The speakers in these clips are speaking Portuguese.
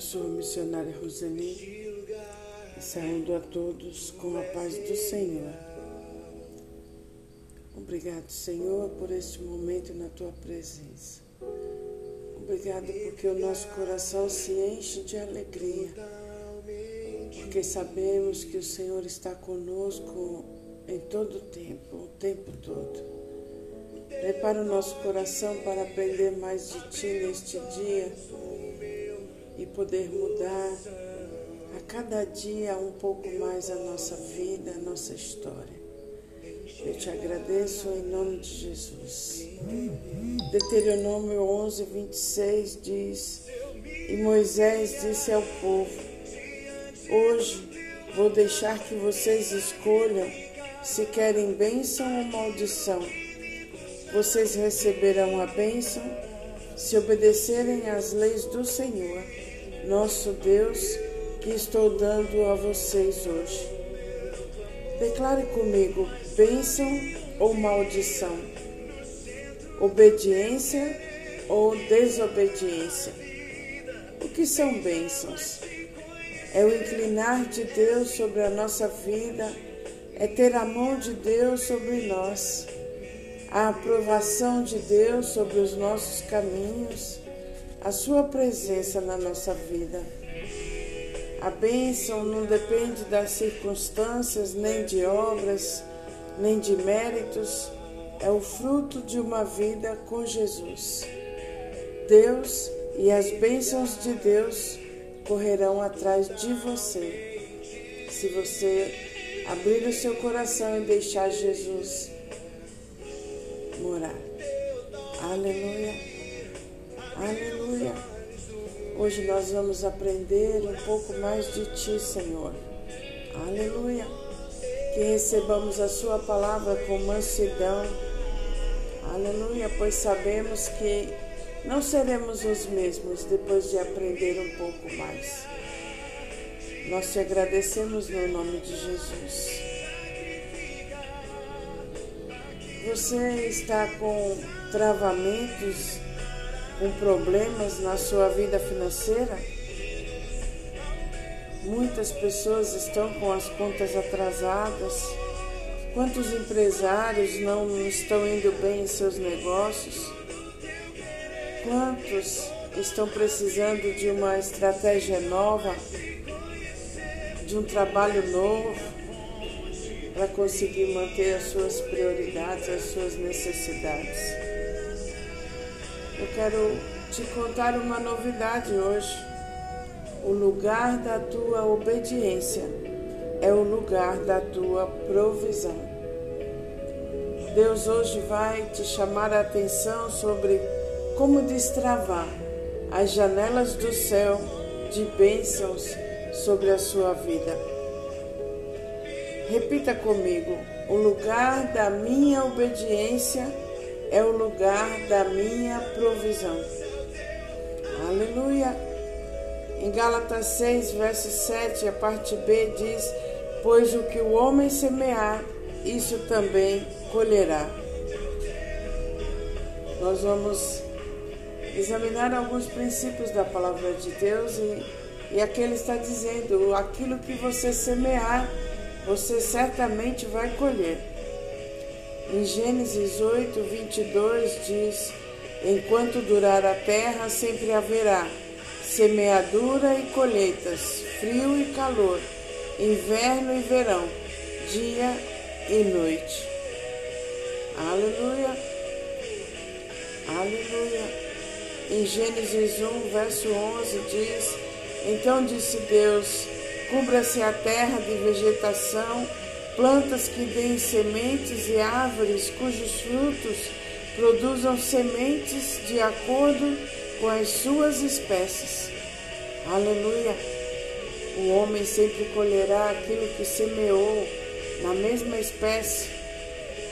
sou a missionária Roseli e saúdo a todos com a paz do Senhor. Obrigado, Senhor, por este momento na tua presença. Obrigado porque o nosso coração se enche de alegria, porque sabemos que o Senhor está conosco em todo o tempo, o tempo todo. Prepara o nosso coração para aprender mais de Ti neste dia poder mudar a cada dia um pouco mais a nossa vida, a nossa história. Eu te agradeço em nome de Jesus. Deuteronômio 11, 26 diz: E Moisés disse ao povo: Hoje vou deixar que vocês escolham se querem bênção ou maldição. Vocês receberão a bênção se obedecerem às leis do Senhor nosso Deus, que estou dando a vocês hoje. Declare comigo bênção ou maldição, obediência ou desobediência. O que são bênçãos? É o inclinar de Deus sobre a nossa vida, é ter a mão de Deus sobre nós, a aprovação de Deus sobre os nossos caminhos a sua presença na nossa vida. A bênção não depende das circunstâncias, nem de obras, nem de méritos, é o fruto de uma vida com Jesus. Deus e as bênçãos de Deus correrão atrás de você. Se você abrir o seu coração e deixar Jesus morar. Aleluia. Aleluia. Hoje nós vamos aprender um pouco mais de Ti, Senhor. Aleluia. Que recebamos a Sua palavra com mansidão. Aleluia, pois sabemos que não seremos os mesmos depois de aprender um pouco mais. Nós te agradecemos no nome de Jesus. Você está com travamentos com problemas na sua vida financeira? Muitas pessoas estão com as contas atrasadas. Quantos empresários não estão indo bem em seus negócios? Quantos estão precisando de uma estratégia nova, de um trabalho novo, para conseguir manter as suas prioridades, as suas necessidades? Eu quero te contar uma novidade hoje. O lugar da tua obediência é o lugar da tua provisão. Deus hoje vai te chamar a atenção sobre como destravar as janelas do céu de bênçãos sobre a sua vida. Repita comigo: o lugar da minha obediência é o lugar da minha provisão. Aleluia. Em Gálatas 6, verso 7, a parte B diz: Pois o que o homem semear, isso também colherá. Nós vamos examinar alguns princípios da palavra de Deus e, e aqui ele está dizendo: aquilo que você semear, você certamente vai colher. Em Gênesis 8, 22 diz: Enquanto durar a terra, sempre haverá semeadura e colheitas, frio e calor, inverno e verão, dia e noite. Aleluia, aleluia. Em Gênesis 1, verso 11 diz: Então disse Deus: Cubra-se a terra de vegetação plantas que deem sementes e árvores cujos frutos produzam sementes de acordo com as suas espécies. Aleluia! O homem sempre colherá aquilo que semeou na mesma espécie.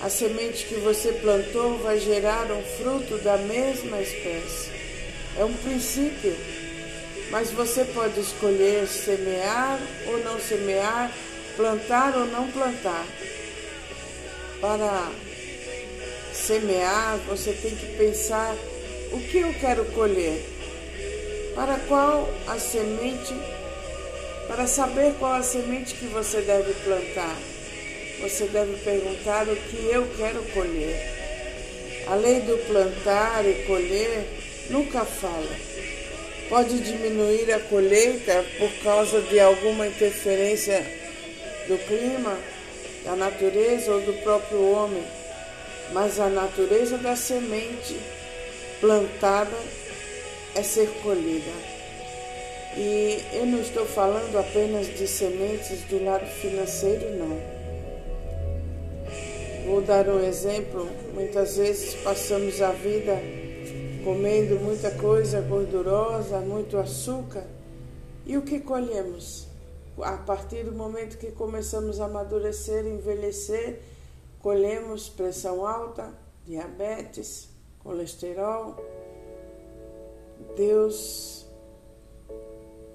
A semente que você plantou vai gerar um fruto da mesma espécie. É um princípio, mas você pode escolher semear ou não semear plantar ou não plantar. Para semear, você tem que pensar o que eu quero colher. Para qual a semente, para saber qual a semente que você deve plantar, você deve perguntar o que eu quero colher. A lei do plantar e colher nunca fala. Pode diminuir a colheita por causa de alguma interferência do clima, da natureza ou do próprio homem, mas a natureza da semente plantada é ser colhida. E eu não estou falando apenas de sementes do lado financeiro, não Vou dar um exemplo. Muitas vezes passamos a vida comendo muita coisa gordurosa, muito açúcar. E o que colhemos? A partir do momento que começamos a amadurecer, envelhecer, colhemos pressão alta, diabetes, colesterol. Deus,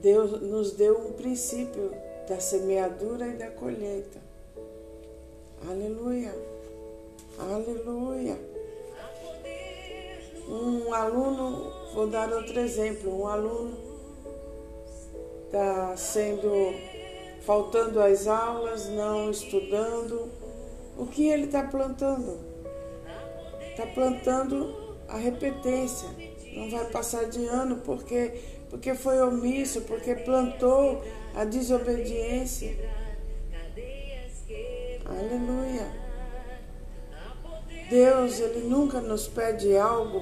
Deus nos deu um princípio da semeadura e da colheita. Aleluia. Aleluia. Um aluno, vou dar outro exemplo, um aluno está sendo faltando às aulas, não estudando. O que ele está plantando? Está plantando a repetência. Não vai passar de ano porque, porque foi omisso, porque plantou a desobediência. Aleluia. Deus, Ele nunca nos pede algo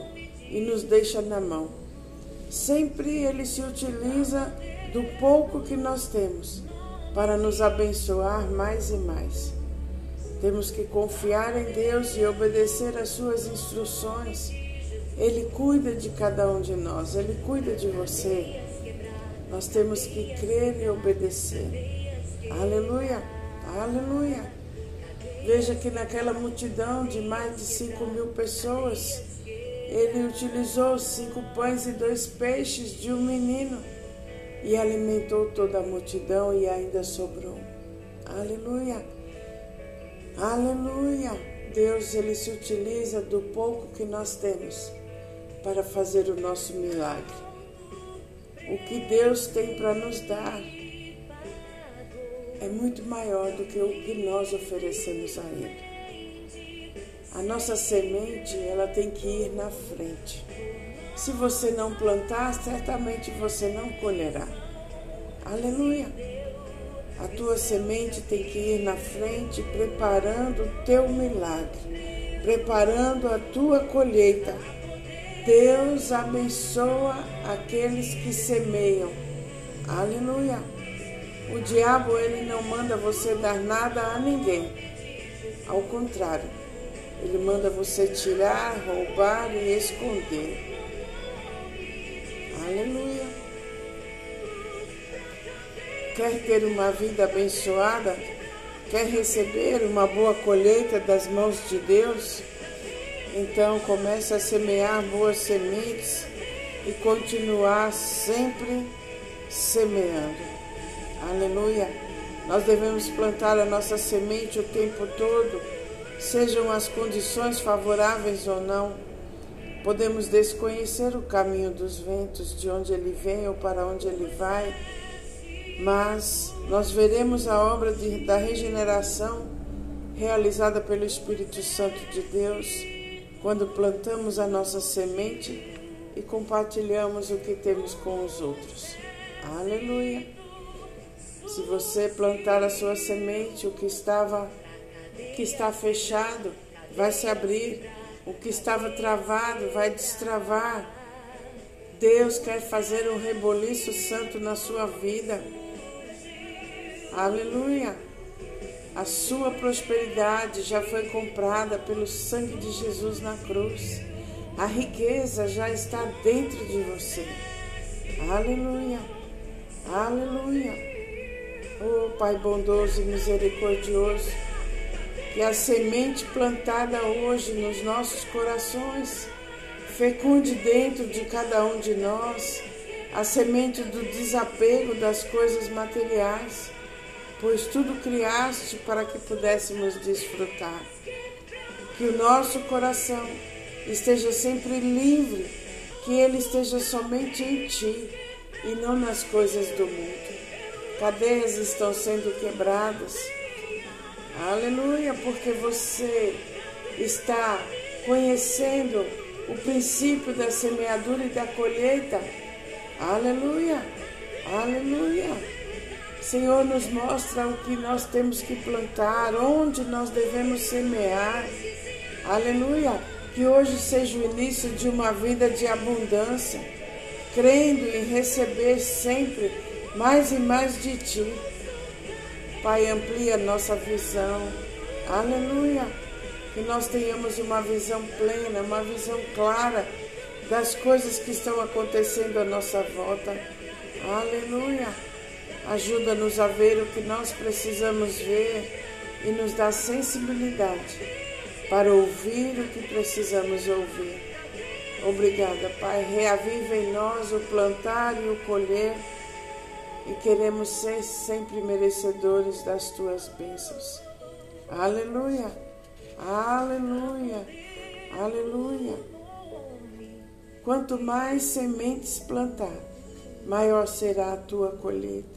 e nos deixa na mão. Sempre Ele se utiliza do pouco que nós temos para nos abençoar mais e mais. Temos que confiar em Deus e obedecer às Suas instruções. Ele cuida de cada um de nós, Ele cuida de você. Nós temos que crer e obedecer. Aleluia, aleluia. Veja que naquela multidão de mais de cinco mil pessoas, ele utilizou cinco pães e dois peixes de um menino e alimentou toda a multidão e ainda sobrou. Aleluia! Aleluia! Deus, ele se utiliza do pouco que nós temos para fazer o nosso milagre. O que Deus tem para nos dar é muito maior do que o que nós oferecemos a Ele. A nossa semente, ela tem que ir na frente. Se você não plantar, certamente você não colherá. Aleluia! A tua semente tem que ir na frente, preparando o teu milagre, preparando a tua colheita. Deus abençoa aqueles que semeiam. Aleluia! O diabo ele não manda você dar nada a ninguém. Ao contrário, ele manda você tirar, roubar e esconder. Aleluia. Quer ter uma vida abençoada? Quer receber uma boa colheita das mãos de Deus? Então comece a semear boas sementes e continuar sempre semeando. Aleluia. Nós devemos plantar a nossa semente o tempo todo, sejam as condições favoráveis ou não. Podemos desconhecer o caminho dos ventos, de onde ele vem ou para onde ele vai, mas nós veremos a obra de, da regeneração realizada pelo Espírito Santo de Deus quando plantamos a nossa semente e compartilhamos o que temos com os outros. Aleluia. Se você plantar a sua semente, o que estava que está fechado vai se abrir, o que estava travado vai destravar. Deus quer fazer um reboliço santo na sua vida. Aleluia. A sua prosperidade já foi comprada pelo sangue de Jesus na cruz. A riqueza já está dentro de você. Aleluia. Aleluia. Oh Pai bondoso e misericordioso, que a semente plantada hoje nos nossos corações fecunde dentro de cada um de nós a semente do desapego das coisas materiais, pois tudo criaste para que pudéssemos desfrutar. Que o nosso coração esteja sempre livre, que ele esteja somente em Ti e não nas coisas do mundo. Cadeias estão sendo quebradas. Aleluia, porque você está conhecendo o princípio da semeadura e da colheita. Aleluia, aleluia. Senhor, nos mostra o que nós temos que plantar, onde nós devemos semear. Aleluia. Que hoje seja o início de uma vida de abundância, crendo em receber sempre mais e mais de Ti. Pai, amplia nossa visão. Aleluia. Que nós tenhamos uma visão plena, uma visão clara das coisas que estão acontecendo à nossa volta. Aleluia. Ajuda-nos a ver o que nós precisamos ver e nos dá sensibilidade para ouvir o que precisamos ouvir. Obrigada, Pai. Reaviva em nós o plantar e o colher e queremos ser sempre merecedores das tuas bênçãos. Aleluia, aleluia, aleluia. Quanto mais sementes plantar, maior será a tua colheita.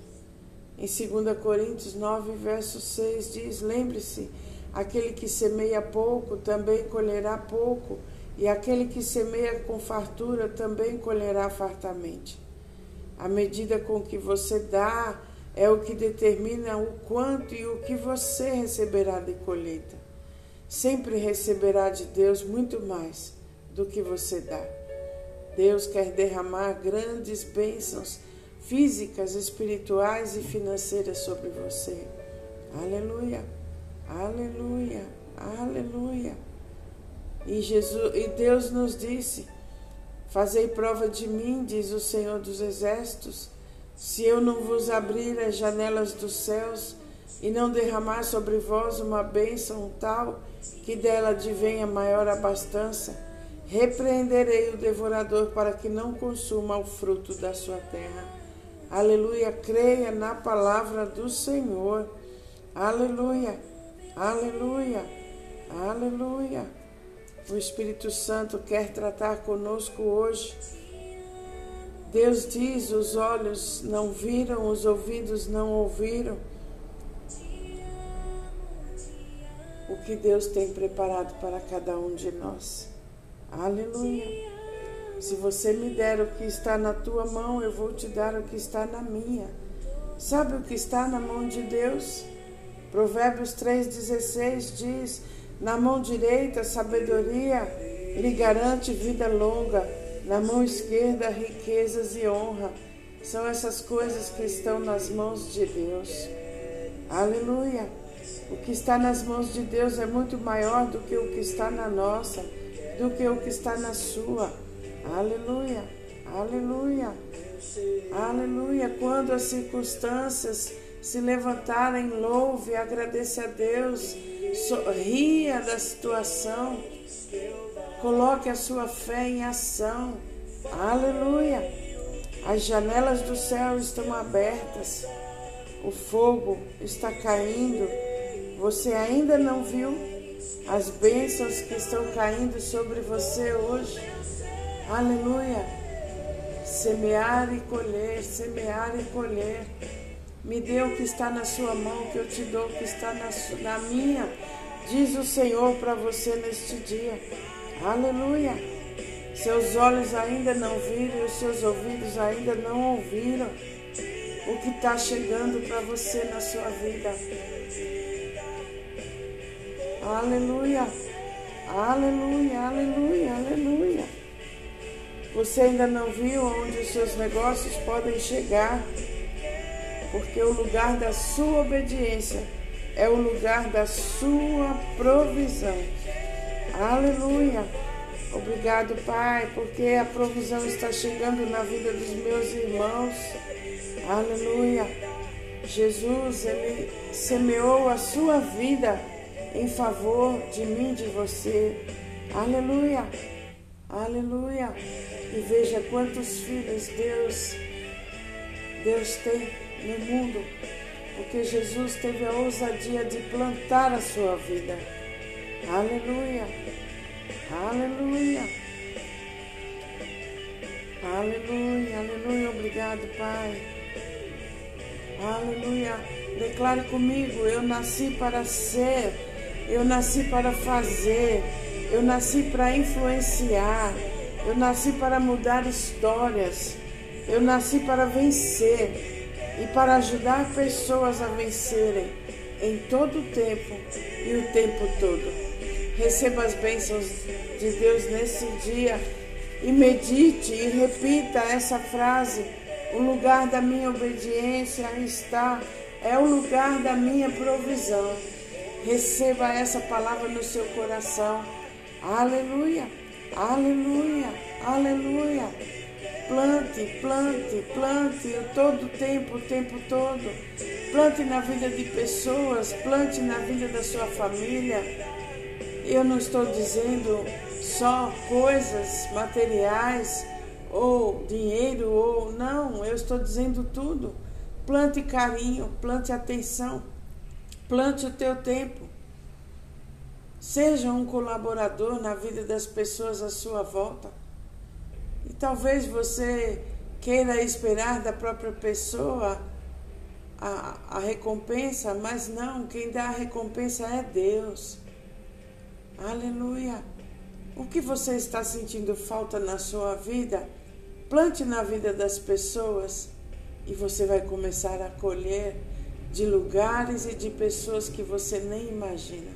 Em 2 Coríntios 9, verso 6 diz: Lembre-se, aquele que semeia pouco também colherá pouco, e aquele que semeia com fartura também colherá fartamente. A medida com que você dá é o que determina o quanto e o que você receberá de colheita. Sempre receberá de Deus muito mais do que você dá. Deus quer derramar grandes bênçãos físicas, espirituais e financeiras sobre você. Aleluia, aleluia, aleluia. E, Jesus, e Deus nos disse: Fazei prova de mim, diz o Senhor dos Exércitos, se eu não vos abrir as janelas dos céus e não derramar sobre vós uma bênção tal que dela advenha maior abastança, repreenderei o devorador para que não consuma o fruto da sua terra. Aleluia, creia na palavra do Senhor. Aleluia, aleluia, aleluia. O Espírito Santo quer tratar conosco hoje. Deus diz: os olhos não viram, os ouvidos não ouviram. O que Deus tem preparado para cada um de nós. Aleluia. Se você me der o que está na tua mão, eu vou te dar o que está na minha. Sabe o que está na mão de Deus? Provérbios 3,16 diz: Na mão direita, sabedoria lhe garante vida longa, na mão esquerda, riquezas e honra. São essas coisas que estão nas mãos de Deus. Aleluia! O que está nas mãos de Deus é muito maior do que o que está na nossa, do que o que está na sua. Aleluia, aleluia, aleluia. Quando as circunstâncias se levantarem, louve, agradeça a Deus, sorria da situação, coloque a sua fé em ação. Aleluia. As janelas do céu estão abertas, o fogo está caindo. Você ainda não viu as bênçãos que estão caindo sobre você hoje? Aleluia. Semear e colher, semear e colher. Me dê o que está na sua mão, que eu te dou o que está na, na minha, diz o Senhor para você neste dia. Aleluia. Seus olhos ainda não viram, os seus ouvidos ainda não ouviram o que está chegando para você na sua vida. Aleluia. Aleluia, aleluia, aleluia. Você ainda não viu onde os seus negócios podem chegar, porque o lugar da sua obediência é o lugar da sua provisão. Aleluia. Obrigado, Pai, porque a provisão está chegando na vida dos meus irmãos. Aleluia. Jesus, ele semeou a sua vida em favor de mim, de você. Aleluia. Aleluia. E veja quantos filhos Deus Deus tem no mundo, porque Jesus teve a ousadia de plantar a sua vida. Aleluia. Aleluia. Aleluia, aleluia, obrigado, Pai. Aleluia. Declare comigo: eu nasci para ser, eu nasci para fazer, eu nasci para influenciar, eu nasci para mudar histórias, eu nasci para vencer e para ajudar pessoas a vencerem em todo o tempo e o tempo todo. Receba as bênçãos de Deus nesse dia e medite e repita essa frase: o lugar da minha obediência está, é o lugar da minha provisão. Receba essa palavra no seu coração. Aleluia, aleluia, aleluia. Plante, plante, plante todo o tempo, o tempo todo. Plante na vida de pessoas, plante na vida da sua família. Eu não estou dizendo só coisas materiais ou dinheiro ou não, eu estou dizendo tudo. Plante carinho, plante atenção, plante o teu tempo. Seja um colaborador na vida das pessoas à sua volta. E talvez você queira esperar da própria pessoa a, a recompensa, mas não, quem dá a recompensa é Deus. Aleluia. O que você está sentindo falta na sua vida, plante na vida das pessoas e você vai começar a colher de lugares e de pessoas que você nem imagina.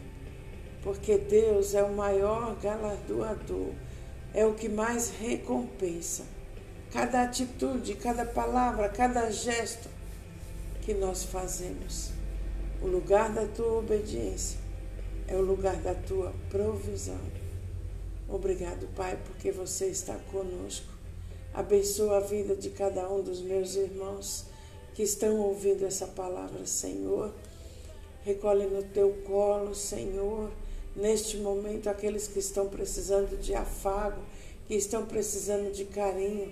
Porque Deus é o maior galardoador, é o que mais recompensa. Cada atitude, cada palavra, cada gesto que nós fazemos. O lugar da tua obediência é o lugar da tua provisão. Obrigado, Pai, porque você está conosco. Abençoa a vida de cada um dos meus irmãos que estão ouvindo essa palavra, Senhor. Recolhe no teu colo, Senhor, neste momento aqueles que estão precisando de afago, que estão precisando de carinho,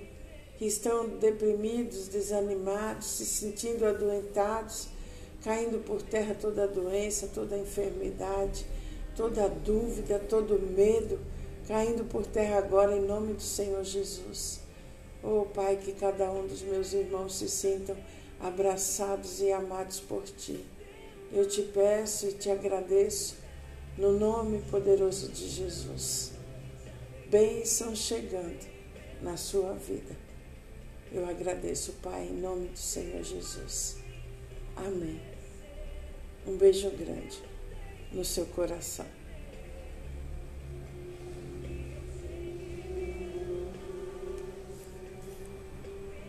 que estão deprimidos, desanimados, se sentindo adoentados, caindo por terra toda doença, toda enfermidade, toda dúvida, todo medo caindo por terra agora em nome do Senhor Jesus. Oh Pai, que cada um dos meus irmãos se sintam abraçados e amados por Ti. Eu te peço e te agradeço no nome poderoso de Jesus. Bênção chegando na sua vida. Eu agradeço, Pai, em nome do Senhor Jesus. Amém. Um beijo grande no seu coração.